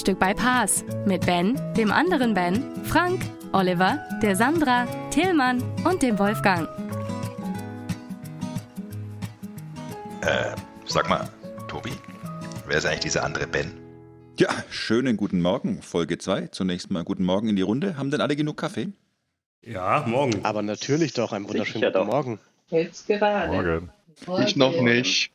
Frühstück bei Paas mit Ben, dem anderen Ben, Frank, Oliver, der Sandra, Tillmann und dem Wolfgang. Äh, sag mal, Tobi, wer ist eigentlich dieser andere Ben? Ja, schönen guten Morgen, Folge 2. Zunächst mal guten Morgen in die Runde. Haben denn alle genug Kaffee? Ja, morgen. Aber natürlich doch, einen wunderschönen Sicher guten doch. Morgen. Jetzt gerade. Morgen. Ich noch nicht.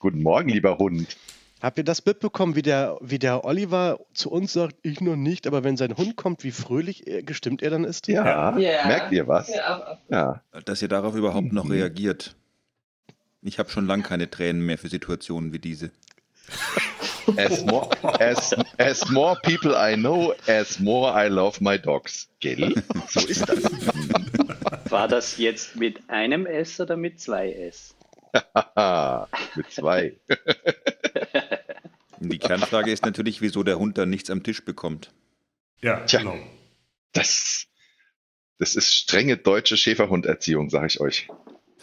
Guten Morgen, lieber Hund. Habt ihr das mitbekommen, wie der, wie der Oliver zu uns sagt, ich noch nicht, aber wenn sein Hund kommt, wie fröhlich er, gestimmt er dann ist? Ja, Ja. merkt ihr was? Ja, Ja. Dass ihr darauf überhaupt noch Mhm. reagiert. Ich habe schon lang keine Tränen mehr für Situationen wie diese. As more, as, as more people I know, as more I love my dogs. Gell? So ist das. War das jetzt mit einem S oder mit zwei S? Haha, Mit zwei. Die Kernfrage ist natürlich, wieso der Hund dann nichts am Tisch bekommt. Ja, Tja. genau. Das, das ist strenge deutsche Schäferhunderziehung, sag ich euch.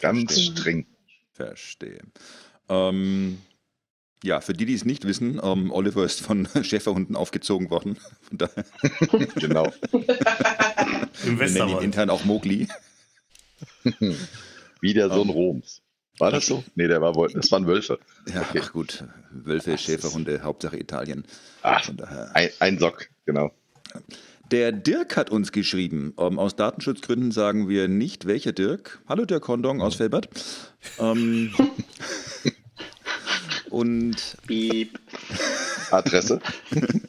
Ganz Verstehe. streng. Verstehe. Ähm, ja, für die, die es nicht wissen, ähm, Oliver ist von Schäferhunden aufgezogen worden. Von daher Genau. Im wir nennen ihn Westerwald. intern auch Mogli. Wie der Sohn Roms. War das so? Nee, der war wohl, das waren Wölfe. Ja, Okay. ach gut. Wölfe, Schäferhunde, Hauptsache Italien. Ach, ein, ein Sock, genau. Der Dirk hat uns geschrieben. Ähm, aus Datenschutzgründen sagen wir nicht, welcher Dirk. Hallo Dirk Hondong aus Felbert. Ähm, und Piep. Adresse?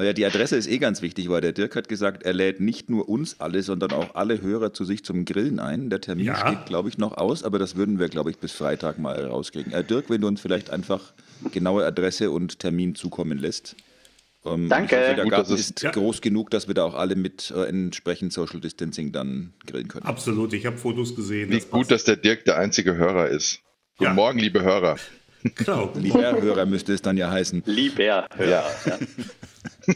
äh, ja, die Adresse ist eh ganz wichtig, weil der Dirk hat gesagt, er lädt nicht nur uns alle, sondern auch alle Hörer zu sich zum Grillen ein. Der Termin Ja. steht, glaube ich, noch aus, aber das würden wir, glaube ich, bis Freitag mal rauskriegen. Äh, Dirk, wenn du uns vielleicht einfach genaue Adresse und Termin zukommen lässt. Ähm, Danke. Ich hoffe, der Gut, Garten das ist ist- Ja. groß genug, dass wir da auch alle mit äh, entsprechend Social Distancing dann grillen können. Absolut, ich habe Fotos gesehen. Wie das gut, passt. dass der Dirk der einzige Hörer ist. Guten Ja. Morgen, liebe Hörer. Genau. Lieber Hörer müsste es dann ja heißen. Lieber Ja. Hörer. Ja.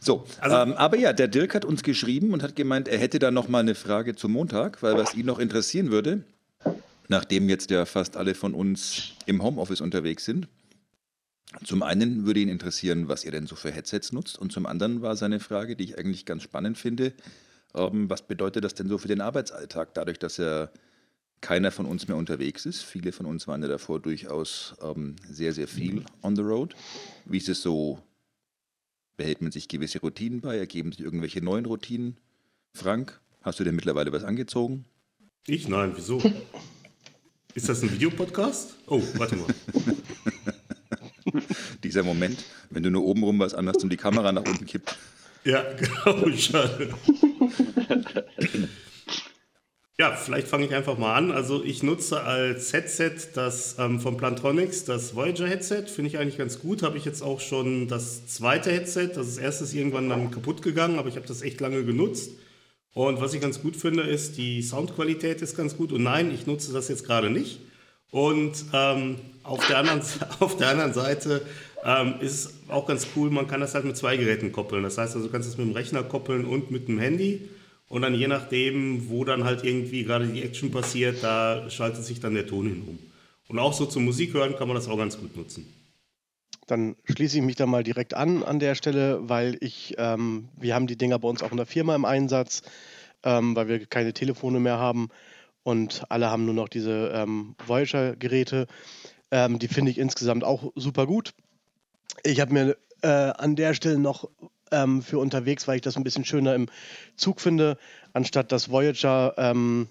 So, Also- ähm, aber ja, der Dirk hat uns geschrieben und hat gemeint, er hätte da noch mal eine Frage zum Montag, weil was ihn noch interessieren würde, nachdem jetzt ja fast alle von uns im Homeoffice unterwegs sind. Zum einen würde ihn interessieren, was ihr denn so für Headsets nutzt und zum anderen war seine Frage, die ich eigentlich ganz spannend finde, ähm, was bedeutet das denn so für den Arbeitsalltag, dadurch, dass ja keiner von uns mehr unterwegs ist. Viele von uns waren ja davor durchaus ähm, sehr, sehr viel on the road. Wie ist es so Behält man sich gewisse Routinen bei? Ergeben sich irgendwelche neuen Routinen? Frank, hast du denn mittlerweile was angezogen? Ich? Nein, wieso? Ist das ein Videopodcast? Oh, warte mal. Dieser Moment, wenn du nur oben rum was anhast und die Kamera nach unten kippt. Ja, genau, schade. Ja, vielleicht fange ich einfach mal an. Also ich nutze als Headset das ähm, von Plantronics, das Voyager Headset. Finde ich eigentlich ganz gut. Habe ich jetzt auch schon das zweite Headset. Das ist erstes irgendwann dann kaputt gegangen, aber ich habe das echt lange genutzt. Und was ich ganz gut finde, ist, die Soundqualität ist ganz gut. Und nein, ich nutze das jetzt gerade nicht. Und ähm, auf, der anderen, auf der anderen Seite ähm, ist es auch ganz cool, man kann das halt mit zwei Geräten koppeln. Das heißt also, du kannst es mit dem Rechner koppeln und mit dem Handy. Und dann je nachdem, wo dann halt irgendwie gerade die Action passiert, da schaltet sich dann der Ton hin um. Und auch so zum Musik hören kann man das auch ganz gut nutzen. Dann schließe ich mich da mal direkt an an der Stelle, weil ich, ähm, wir haben die Dinger bei uns auch in der Firma im Einsatz, ähm, weil wir keine Telefone mehr haben und alle haben nur noch diese ähm, Voyager-Geräte. Ähm, die finde ich insgesamt auch super gut. Ich habe mir äh, an der Stelle noch ähm, für unterwegs, weil ich das ein bisschen schöner im Zug finde, anstatt das Voyager ähm,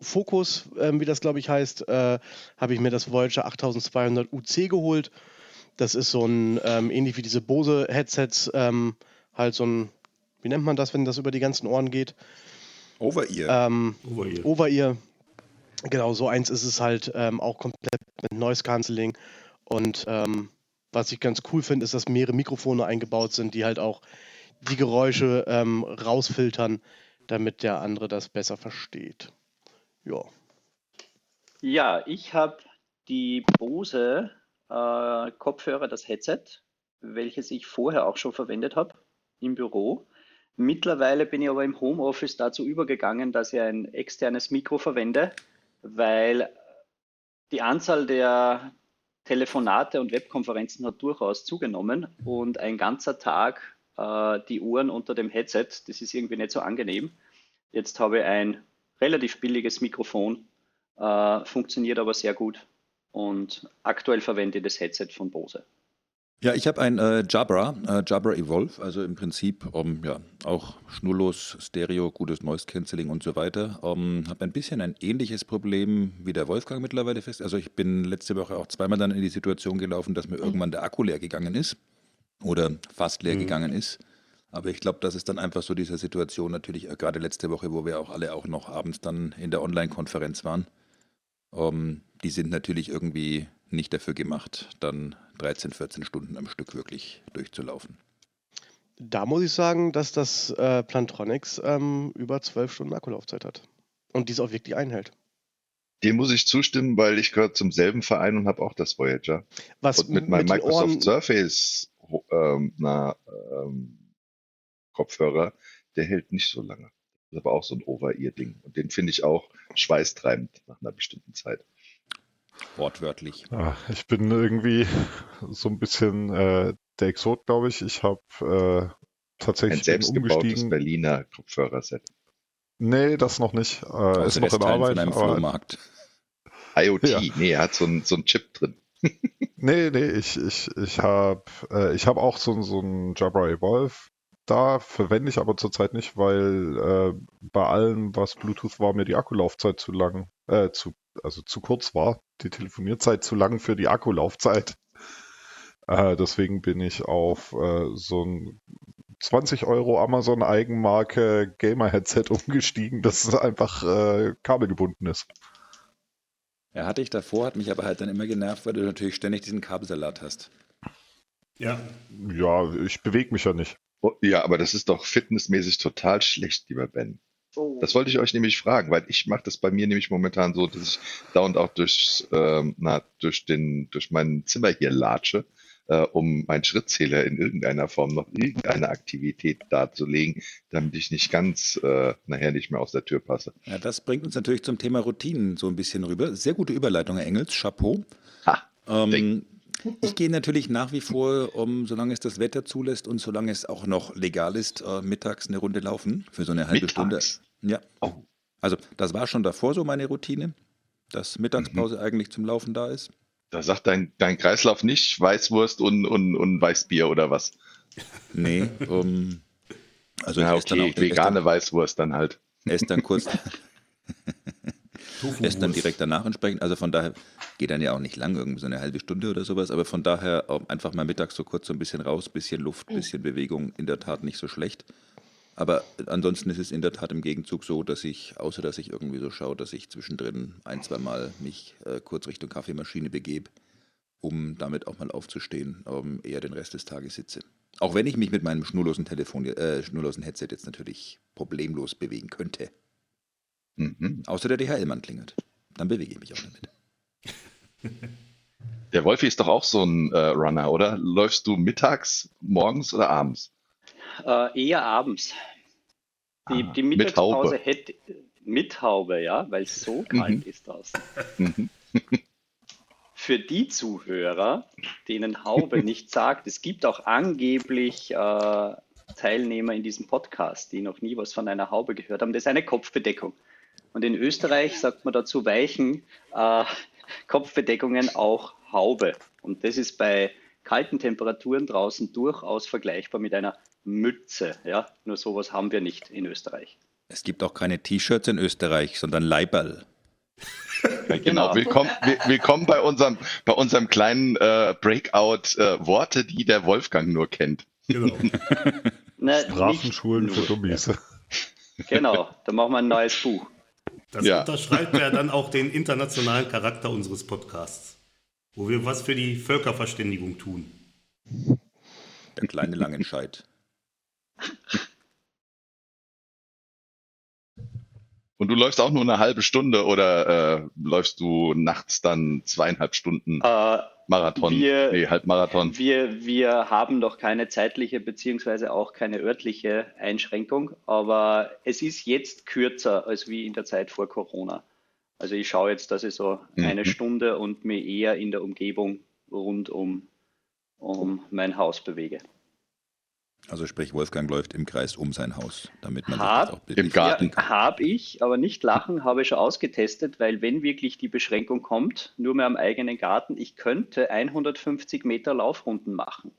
Focus, ähm, wie das glaube ich heißt, äh, habe ich mir das Voyager 8200 UC geholt. Das ist so ein, ähm, ähnlich wie diese Bose-Headsets, ähm, halt so ein, wie nennt man das, wenn das über die ganzen Ohren geht? Over-Ear. Ähm, Over-Ear. Over-Ear. Genau, so eins ist es halt ähm, auch komplett mit Noise Cancelling und ähm, was ich ganz cool finde, ist, dass mehrere Mikrofone eingebaut sind, die halt auch die Geräusche ähm, rausfiltern, damit der andere das besser versteht. Ja. Ja, ich habe die Bose äh, Kopfhörer, das Headset, welches ich vorher auch schon verwendet habe im Büro. Mittlerweile bin ich aber im Homeoffice dazu übergegangen, dass ich ein externes Mikro verwende, weil die Anzahl der Telefonate und Webkonferenzen hat durchaus zugenommen und ein ganzer Tag äh, die Uhren unter dem Headset, das ist irgendwie nicht so angenehm. Jetzt habe ich ein relativ billiges Mikrofon, äh, funktioniert aber sehr gut und aktuell verwende ich das Headset von Bose. Ja, ich habe ein äh, Jabra, äh, Jabra Evolve, also im Prinzip um, ja, auch schnurlos, Stereo, gutes Noise Cancelling und so weiter. Um, habe ein bisschen ein ähnliches Problem wie der Wolfgang mittlerweile fest. Also ich bin letzte Woche auch zweimal dann in die Situation gelaufen, dass mir irgendwann der Akku leer gegangen ist oder fast leer mhm. gegangen ist. Aber ich glaube, das ist dann einfach so diese Situation natürlich, äh, gerade letzte Woche, wo wir auch alle auch noch abends dann in der Online-Konferenz waren. Um, die sind natürlich irgendwie nicht dafür gemacht, dann 13, 14 Stunden am Stück wirklich durchzulaufen. Da muss ich sagen, dass das äh, Plantronics ähm, über 12 Stunden Akkulaufzeit hat. Und dies auch wirklich einhält. Dem muss ich zustimmen, weil ich gehöre zum selben Verein und habe auch das Voyager. Was und mit, meinem mit Microsoft Surface ähm, na, ähm, Kopfhörer, der hält nicht so lange. Das ist aber auch so ein Over-Ear-Ding. Und den finde ich auch schweißtreibend nach einer bestimmten Zeit. Wortwörtlich. Ja, ich bin irgendwie so ein bisschen äh, der Exot, glaube ich. Ich habe äh, tatsächlich ein selbstgebautes Berliner Kopfhörerset. Nee, das noch nicht. Äh, ist noch in Arbeit. Von einem aber... Flohmarkt. IoT, ja. nee, er hat so ein, so ein Chip drin. nee, nee, ich, ich, ich habe äh, hab auch so, so ein Jabra Evolve. Da verwende ich aber zurzeit nicht, weil äh, bei allem, was Bluetooth war, mir die Akkulaufzeit zu lang, äh, zu also zu kurz war, die Telefonierzeit zu lang für die Akkulaufzeit. Äh, deswegen bin ich auf äh, so ein 20 Euro Amazon Eigenmarke Gamer Headset umgestiegen, das einfach äh, kabelgebunden ist. Ja, hatte ich davor, hat mich aber halt dann immer genervt, weil du natürlich ständig diesen Kabelsalat hast. Ja. Ja, ich bewege mich ja nicht. Oh, ja, aber das ist doch fitnessmäßig total schlecht, lieber Ben. Oh. Das wollte ich euch nämlich fragen, weil ich mache das bei mir nämlich momentan so, dass ich dauernd auch durch, ähm, na, durch, den, durch mein Zimmer hier latsche, äh, um meinen Schrittzähler in irgendeiner Form noch irgendeine Aktivität darzulegen, damit ich nicht ganz äh, nachher nicht mehr aus der Tür passe. Ja, das bringt uns natürlich zum Thema Routinen so ein bisschen rüber. Sehr gute Überleitung, Herr Engels. Chapeau. Ha, ähm, ich gehe natürlich nach wie vor, um, solange es das Wetter zulässt und solange es auch noch legal ist, äh, mittags eine Runde laufen für so eine halbe mittags. Stunde. Ja. Oh. Also das war schon davor so meine Routine, dass Mittagspause mhm. eigentlich zum Laufen da ist. Da sagt dein, dein Kreislauf nicht Weißwurst und, und, und Weißbier oder was? Nee, um, also ja, okay, auch, vegane dann, Weißwurst dann halt. Er ist dann kurz. ist dann direkt danach entsprechend. Also von daher geht dann ja auch nicht lang, irgendwie so eine halbe Stunde oder sowas. Aber von daher einfach mal mittags so kurz so ein bisschen raus, bisschen Luft, bisschen Bewegung, in der Tat nicht so schlecht. Aber ansonsten ist es in der Tat im Gegenzug so, dass ich, außer dass ich irgendwie so schaue, dass ich zwischendrin ein, zwei Mal mich äh, kurz Richtung Kaffeemaschine begebe, um damit auch mal aufzustehen, ähm, eher den Rest des Tages sitze. Auch wenn ich mich mit meinem schnurlosen Telefon, äh, schnurlosen Headset jetzt natürlich problemlos bewegen könnte. Mhm. Außer der DHL-Mann klingelt. Dann bewege ich mich auch damit. Der Wolfi ist doch auch so ein äh, Runner, oder? Läufst du mittags, morgens oder abends? Äh, eher abends. Die, ah, die Mittagspause mit hätte mit Haube, ja, weil es so kalt mhm. ist draußen. Mhm. Für die Zuhörer, denen Haube nicht sagt, es gibt auch angeblich äh, Teilnehmer in diesem Podcast, die noch nie was von einer Haube gehört haben. Das ist eine Kopfbedeckung. Und in Österreich sagt man dazu weichen äh, Kopfbedeckungen auch Haube. Und das ist bei kalten Temperaturen draußen durchaus vergleichbar mit einer Mütze. Ja? Nur sowas haben wir nicht in Österreich. Es gibt auch keine T-Shirts in Österreich, sondern Leiberl. Ja, genau. Willkommen, willkommen bei unserem, bei unserem kleinen äh, Breakout äh, Worte, die der Wolfgang nur kennt. Genau. Na, Sprachenschulen für Dummies. Genau, da machen wir ein neues Buch. Das ja. unterschreibt ja dann auch den internationalen Charakter unseres Podcasts, wo wir was für die Völkerverständigung tun. Der kleine Langenscheid. Und du läufst auch nur eine halbe Stunde oder äh, läufst du nachts dann zweieinhalb Stunden Äh, Marathon? wir- nee, Halbmarathon. Wir, wir haben doch keine zeitliche beziehungsweise auch keine örtliche Einschränkung, aber es ist jetzt kürzer als wie in der Zeit vor Corona. Also ich schaue jetzt, dass ich so Mhm. eine Stunde und mich eher in der Umgebung rund um, um mein Haus bewege. Also sprich, Wolfgang läuft im Kreis um sein Haus, damit man Hab- sich das auch Im Garten. kann. Habe ich, aber nicht lachen, habe ich schon ausgetestet, weil wenn wirklich die Beschränkung kommt, nur mehr am eigenen Garten, ich könnte 150 Meter Laufrunden machen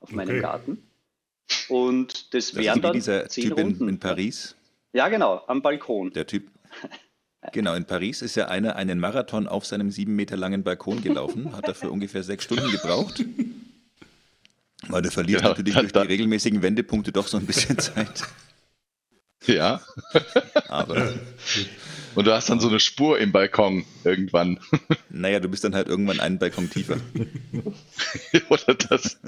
auf meinem Okay. Garten. Und das Das wären ist wie dann dieser zehn Typ in, Runden. in Paris. Ja, genau, am Balkon. Der Typ. Genau, in Paris ist ja einer einen Marathon auf seinem sieben Meter langen Balkon gelaufen, hat dafür ungefähr sechs Stunden gebraucht. Weil du verlierst Ja, natürlich da- durch da- die regelmäßigen Wendepunkte doch so ein bisschen Zeit. Ja. Aber Und du hast dann so eine Spur im Balkon irgendwann. naja, du bist dann halt irgendwann einen Balkon tiefer. oder das.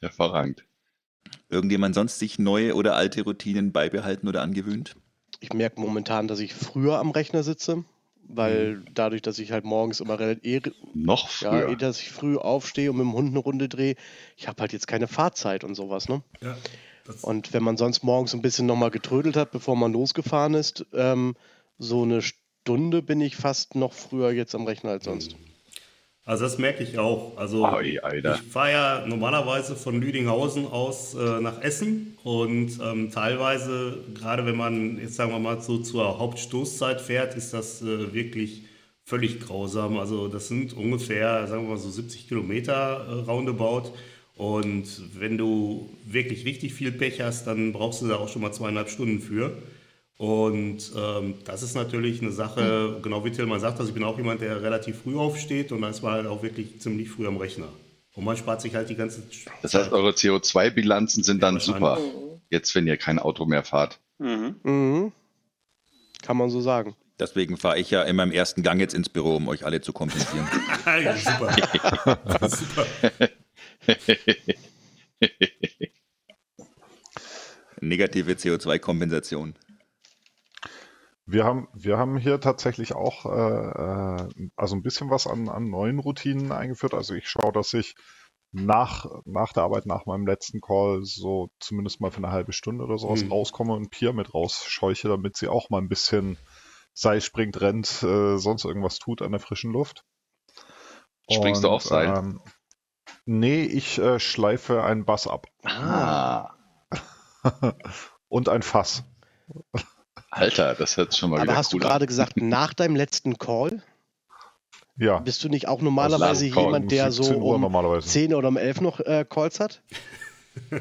Hervorragend. Irgendjemand sonst sich neue oder alte Routinen beibehalten oder angewöhnt? Ich merke momentan, dass ich früher am Rechner sitze, weil dadurch, dass ich halt morgens immer relativ, Noch ja, früher. eh, dass ich früh aufstehe und mit dem Hund eine Runde drehe, ich habe halt jetzt keine Fahrzeit und sowas, ne? Ja, Und wenn man sonst morgens ein bisschen nochmal getrödelt hat, bevor man losgefahren ist, ähm, so eine Stunde bin ich fast noch früher jetzt am Rechner als sonst. Also das merke ich auch. Also Oi, ich fahre ja normalerweise von Lüdinghausen aus äh, nach Essen und ähm, teilweise, gerade wenn man jetzt sagen wir mal so zur Hauptstoßzeit fährt, ist das äh, wirklich völlig grausam. Also das sind ungefähr, sagen wir mal so 70 Kilometer äh, roundabout. Und wenn du wirklich richtig viel Pech hast, dann brauchst du da auch schon mal zweieinhalb Stunden für. Und ähm, das ist natürlich eine Sache, genau wie Tillmann sagt, also ich bin auch jemand, der relativ früh aufsteht und da ist man halt auch wirklich ziemlich früh am Rechner. Und man spart sich halt die ganze Das heißt, eure CO2-Bilanzen sind dann super. wahrscheinlich. Jetzt, wenn ihr kein Auto mehr fahrt. Mhm. Mhm. Kann man so sagen. Deswegen fahre ich ja in meinem ersten Gang jetzt ins Büro, um euch alle zu kompensieren. ja, super. super. Negative CO2-Kompensation. Wir haben, wir haben hier tatsächlich auch äh, äh, also ein bisschen was an, an neuen Routinen eingeführt. Also ich schaue, dass ich nach, nach der Arbeit, nach meinem letzten Call, so zumindest mal für eine halbe Stunde oder sowas Mhm. rauskomme und Pia mit rausscheuche, damit sie auch mal ein bisschen Seil springt, rennt, äh, sonst irgendwas tut an der frischen Luft. Springst du auch Seil? Ähm, nee, ich äh, schleife einen Bass ab. Ah. und ein Fass. Alter, das hört schon mal Aber wieder hast du cool an. gerade gesagt, nach deinem letzten Call, Ja. bist du nicht auch normalerweise jemand, der so 17 Uhr um normalerweise. 10 oder um 11 noch äh, Calls hat?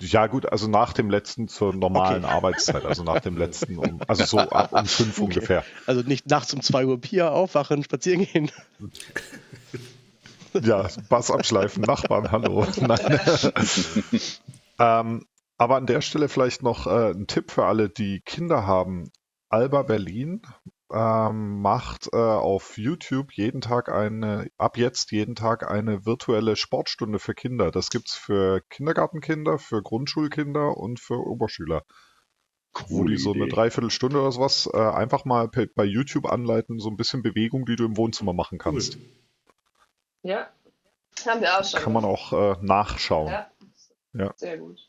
Ja, gut, also nach dem letzten zur normalen Arbeitszeit, also nach dem letzten, um, also so ab um fünf ungefähr. Also nicht nachts um 2 Uhr Pia aufwachen, spazieren gehen. Ja, Bass abschleifen, Nachbarn, hallo. Nein. ähm, aber an der Stelle vielleicht noch äh, ein Tipp für alle, die Kinder haben. Alba Berlin ähm, macht äh, auf YouTube jeden Tag eine, ab jetzt jeden Tag eine virtuelle Sportstunde für Kinder. Das gibt's für Kindergartenkinder, für Grundschulkinder und für Oberschüler. wo Coole die so eine Idee. Dreiviertelstunde oder sowas äh, einfach mal pe- bei YouTube anleiten, so ein bisschen Bewegung, die du im Wohnzimmer machen kannst. Ja, haben wir auch schon. Kann man auch äh, nachschauen. Ja. Ja. Sehr gut.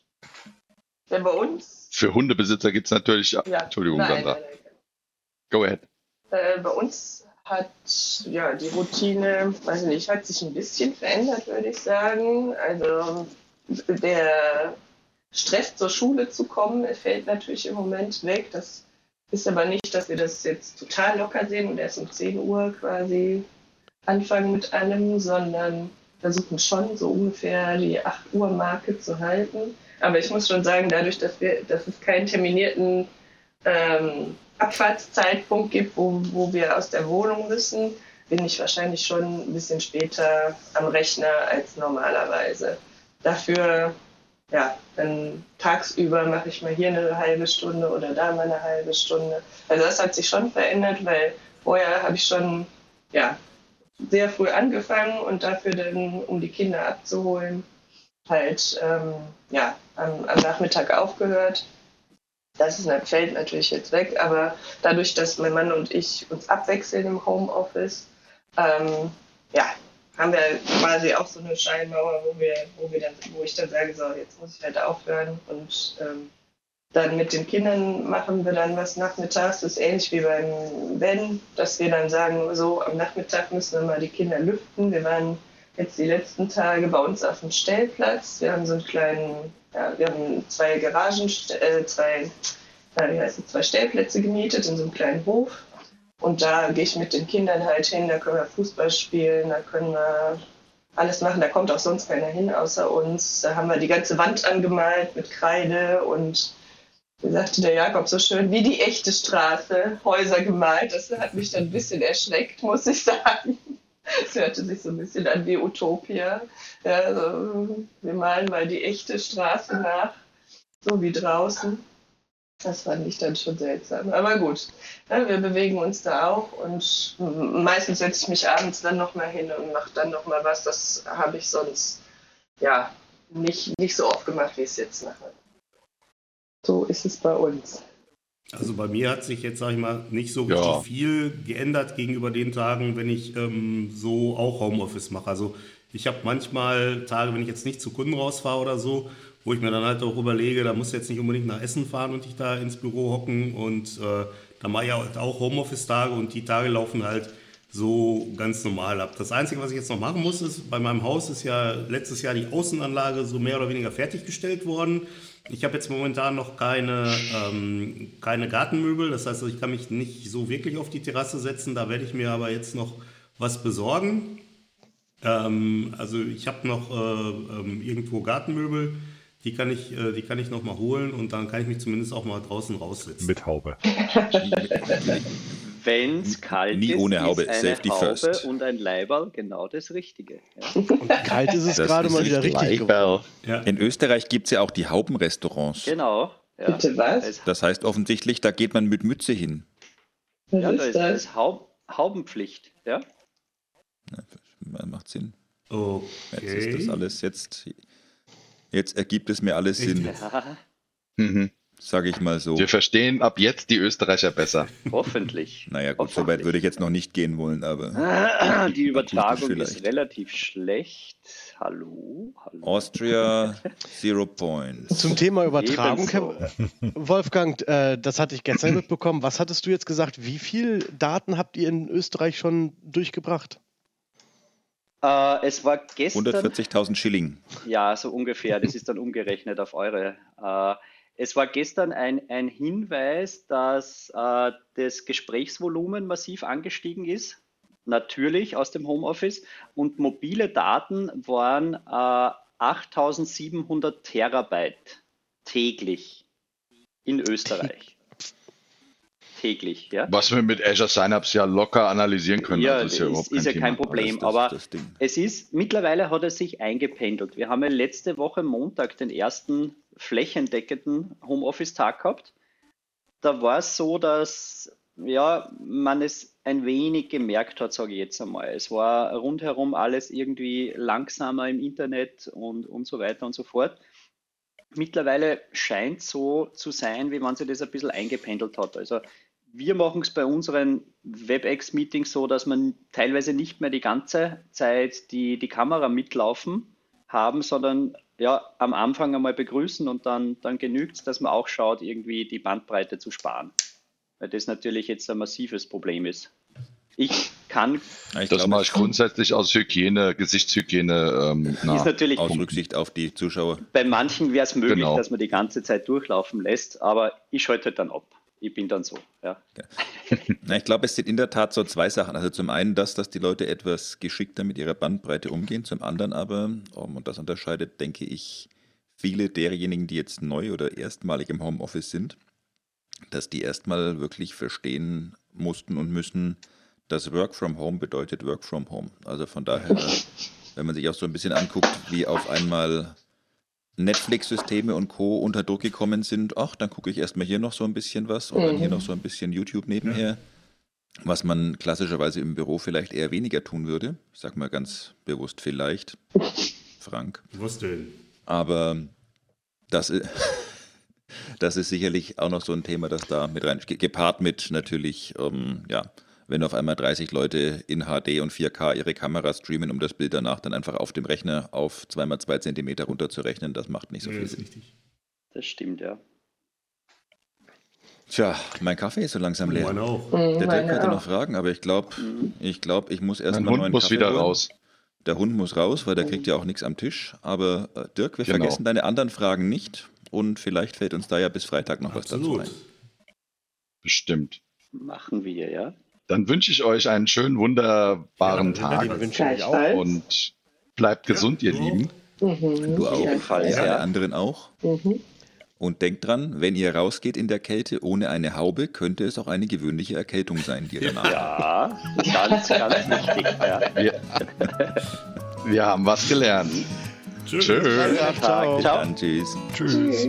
Denn bei uns, Für Hundebesitzer gibt es natürlich. ja, Entschuldigung, nein, Sandra. nein, nein. Go ahead. Äh, bei uns hat ja die Routine, weiß ich nicht, hat sich ein bisschen verändert, würde ich sagen. Also der Stress zur Schule zu kommen, fällt natürlich im Moment weg. Das ist aber nicht, dass wir das jetzt total locker sehen und erst um 10 Uhr quasi anfangen mit allem, sondern versuchen schon so ungefähr die 8 Uhr Marke zu halten. Aber ich muss schon sagen, dadurch, dass, wir, dass es keinen terminierten ähm, Abfahrtszeitpunkt gibt, wo, wo wir aus der Wohnung müssen, bin ich wahrscheinlich schon ein bisschen später am Rechner als normalerweise. Dafür, ja, dann tagsüber mache ich mal hier eine halbe Stunde oder da mal eine halbe Stunde. Also das hat sich schon verändert, weil vorher habe ich schon, ja, sehr früh angefangen und dafür dann, um die Kinder abzuholen, halt ähm, ja, am, am, Nachmittag aufgehört. Das ist, fällt natürlich jetzt weg, aber dadurch, dass mein Mann und ich uns abwechseln im Homeoffice, ähm, ja, haben wir quasi auch so eine Scheinmauer, wo wir, wo wir dann, wo ich dann sage, so, jetzt muss ich halt aufhören und ähm, dann mit den Kindern machen wir dann was nachmittags. Das ist ähnlich wie beim Ben, dass wir dann sagen, so am Nachmittag müssen wir mal die Kinder lüften. Wir waren jetzt die letzten Tage bei uns auf dem Stellplatz. Wir haben so einen kleinen, ja, wir haben zwei Garagen, äh, zwei, äh, wie heißt es, zwei Stellplätze gemietet in so einem kleinen Hof. Und da gehe ich mit den Kindern halt hin, da können wir Fußball spielen, da können wir alles machen. Da kommt auch sonst keiner hin außer uns. Da haben wir die ganze Wand angemalt mit Kreide und wie sagte der Jakob so schön, wie die echte Straße, Häuser gemalt. Das hat mich dann ein bisschen erschreckt, muss ich sagen. Es hörte sich so ein bisschen an wie Utopia. Ja, also, wir malen mal die echte Straße nach, so wie draußen. Das fand ich dann schon seltsam. Aber gut, ja, wir bewegen uns da auch und meistens setze ich mich abends dann nochmal hin und mache dann nochmal was. Das habe ich sonst ja nicht, nicht so oft gemacht, wie ich es jetzt mache. So ist es bei uns. Also bei mir hat sich jetzt, sage ich mal, nicht so richtig ja. viel geändert gegenüber den Tagen, wenn ich ähm, so auch Homeoffice mache. Also ich habe manchmal Tage, wenn ich jetzt nicht zu Kunden rausfahre oder so, wo ich mir dann halt auch überlege, da muss jetzt nicht unbedingt nach Essen fahren und ich da ins Büro hocken und äh, da mache ich halt auch Homeoffice-Tage und die Tage laufen halt so ganz normal ab. Das Einzige, was ich jetzt noch machen muss, ist, bei meinem Haus ist ja letztes Jahr die Außenanlage so mehr oder weniger fertiggestellt worden. Ich habe jetzt momentan noch keine, ähm, keine Gartenmöbel, das heißt, ich kann mich nicht so wirklich auf die Terrasse setzen. Da werde ich mir aber jetzt noch was besorgen. Ähm, also ich habe noch äh, ähm, irgendwo Gartenmöbel, die kann ich, äh, die kann ich noch mal holen und dann kann ich mich zumindest auch mal draußen raussetzen. Mit Haube. Wenn es kalt Nie ist, ohne Haube. ist eine Safety Haube first. und ein Leiberl genau das Richtige. Ja. Und kalt ist es Das gerade ist mal wieder richtig. geworden. Ja. In Österreich gibt es ja auch die Haubenrestaurants. Genau. Ja. Bitte was? Es- Das heißt offensichtlich, da geht man mit Mütze hin. Was Ja, da ist da das? ist Haub, Haubenpflicht. Ja? Macht Sinn. Okay. Jetzt ist das alles jetzt. Jetzt ergibt es mir alles Sinn, ja, Mhm. Sage ich mal so. Wir verstehen ab jetzt die Österreicher besser. hoffentlich. Naja, gut, so weit würde ich jetzt noch nicht gehen wollen, aber Die Übertragung ist relativ schlecht. Hallo? Hallo? Austria Zero Points. Zum Thema Übertragung, Wolfgang, äh, das hatte ich gestern mitbekommen. Was hattest du jetzt gesagt? Wie viel Daten habt ihr in Österreich schon durchgebracht? Äh, es war gestern. 140.000 Schilling. Ja, so ungefähr. Das ist dann umgerechnet auf eure. Äh, es war gestern ein, ein Hinweis, dass äh, das Gesprächsvolumen massiv angestiegen ist. Natürlich aus dem Homeoffice. Und mobile Daten waren äh, 8700 Terabyte täglich in Österreich. täglich, ja. Was wir mit Azure Synapse ja locker analysieren können. Ja, also ist ja überhaupt ist, ist ja kein. Problem, Das- das- aber das es ist, mittlerweile hat es sich eingependelt. Wir haben ja letzte Woche Montag den ersten flächendeckenden Homeoffice-Tag gehabt. Da war es so, dass ja, man es ein wenig gemerkt hat, sage ich jetzt einmal. Es war rundherum alles irgendwie langsamer im Internet und, und so weiter und so fort. Mittlerweile scheint so zu sein, wie man sich das ein bisschen eingependelt hat. Also wir machen es bei unseren WebEx-Meetings so, dass man teilweise nicht mehr die ganze Zeit die, die Kamera mitlaufen haben, sondern ja, am Anfang einmal begrüßen und dann, dann genügt es, dass man auch schaut, irgendwie die Bandbreite zu sparen. Weil das natürlich jetzt ein massives Problem ist. Ich kann, ich Das mache ich grundsätzlich aus Hygiene, Gesichtshygiene. Ähm, na, ist natürlich, aus Rücksicht auf die Zuschauer. bei manchen wäre es möglich, Genau. dass man die ganze Zeit durchlaufen lässt, aber ich schalte halt dann ab. Ich bin dann so, ja. Na, ich glaube, es sind in der Tat so zwei Sachen. Also zum einen das, dass die Leute etwas geschickter mit ihrer Bandbreite umgehen, zum anderen aber, und das unterscheidet, denke ich, viele derjenigen, die jetzt neu oder erstmalig im Homeoffice sind, dass die erstmal wirklich verstehen mussten und müssen, dass Work from Home bedeutet Work from Home. Also von daher, wenn man sich auch so ein bisschen anguckt, wie auf einmal Netflix-Systeme und Co. unter Druck gekommen sind, ach, dann gucke ich erstmal hier noch so ein bisschen was und dann hier noch so ein bisschen YouTube nebenher. was man klassischerweise im Büro vielleicht eher weniger tun würde. Ich sag mal ganz bewusst vielleicht, Frank. Was denn? Aber das ist, das ist sicherlich auch noch so ein Thema, das da mit rein, gepaart mit natürlich, ähm, ja, wenn auf einmal 30 Leute in HD und 4K ihre Kamera streamen, um das Bild danach dann einfach auf dem Rechner auf 2x2 cm runterzurechnen, das macht nicht so Ja, viel ist Sinn. richtig. Das stimmt, ja. Tja, mein Kaffee ist so langsam leer. Meine auch. Mhm, Der Dirk hatte noch Fragen, aber ich glaube, ich glaube, ich muss erst Mein mal Hund neuen muss Kaffee wieder holen. raus. Der Hund muss raus, weil der kriegt ja auch nichts am Tisch. Aber äh, Dirk, wir Genau. vergessen deine anderen Fragen nicht und vielleicht fällt uns da ja bis Freitag noch was dazu Absolut. ein. Bestimmt. Machen wir, ja. Dann wünsche ich euch einen schönen, wunderbaren Ja, Tag Den wünsche ich auch. Und bleibt gesund, ihr. Lieben. Mhm. Du auch, Jedenfalls, alle ja. anderen auch. Mhm. Und denkt dran, wenn ihr rausgeht in der Kälte ohne eine Haube, könnte es auch eine gewöhnliche Erkältung sein, die ihr danach habt. Ja, ganz, ganz wichtig. Ja. Wir, wir haben was gelernt. Tschüss. Tschüss. Tag. Ciao. dann, tschüss. Tschüss. Tschüss.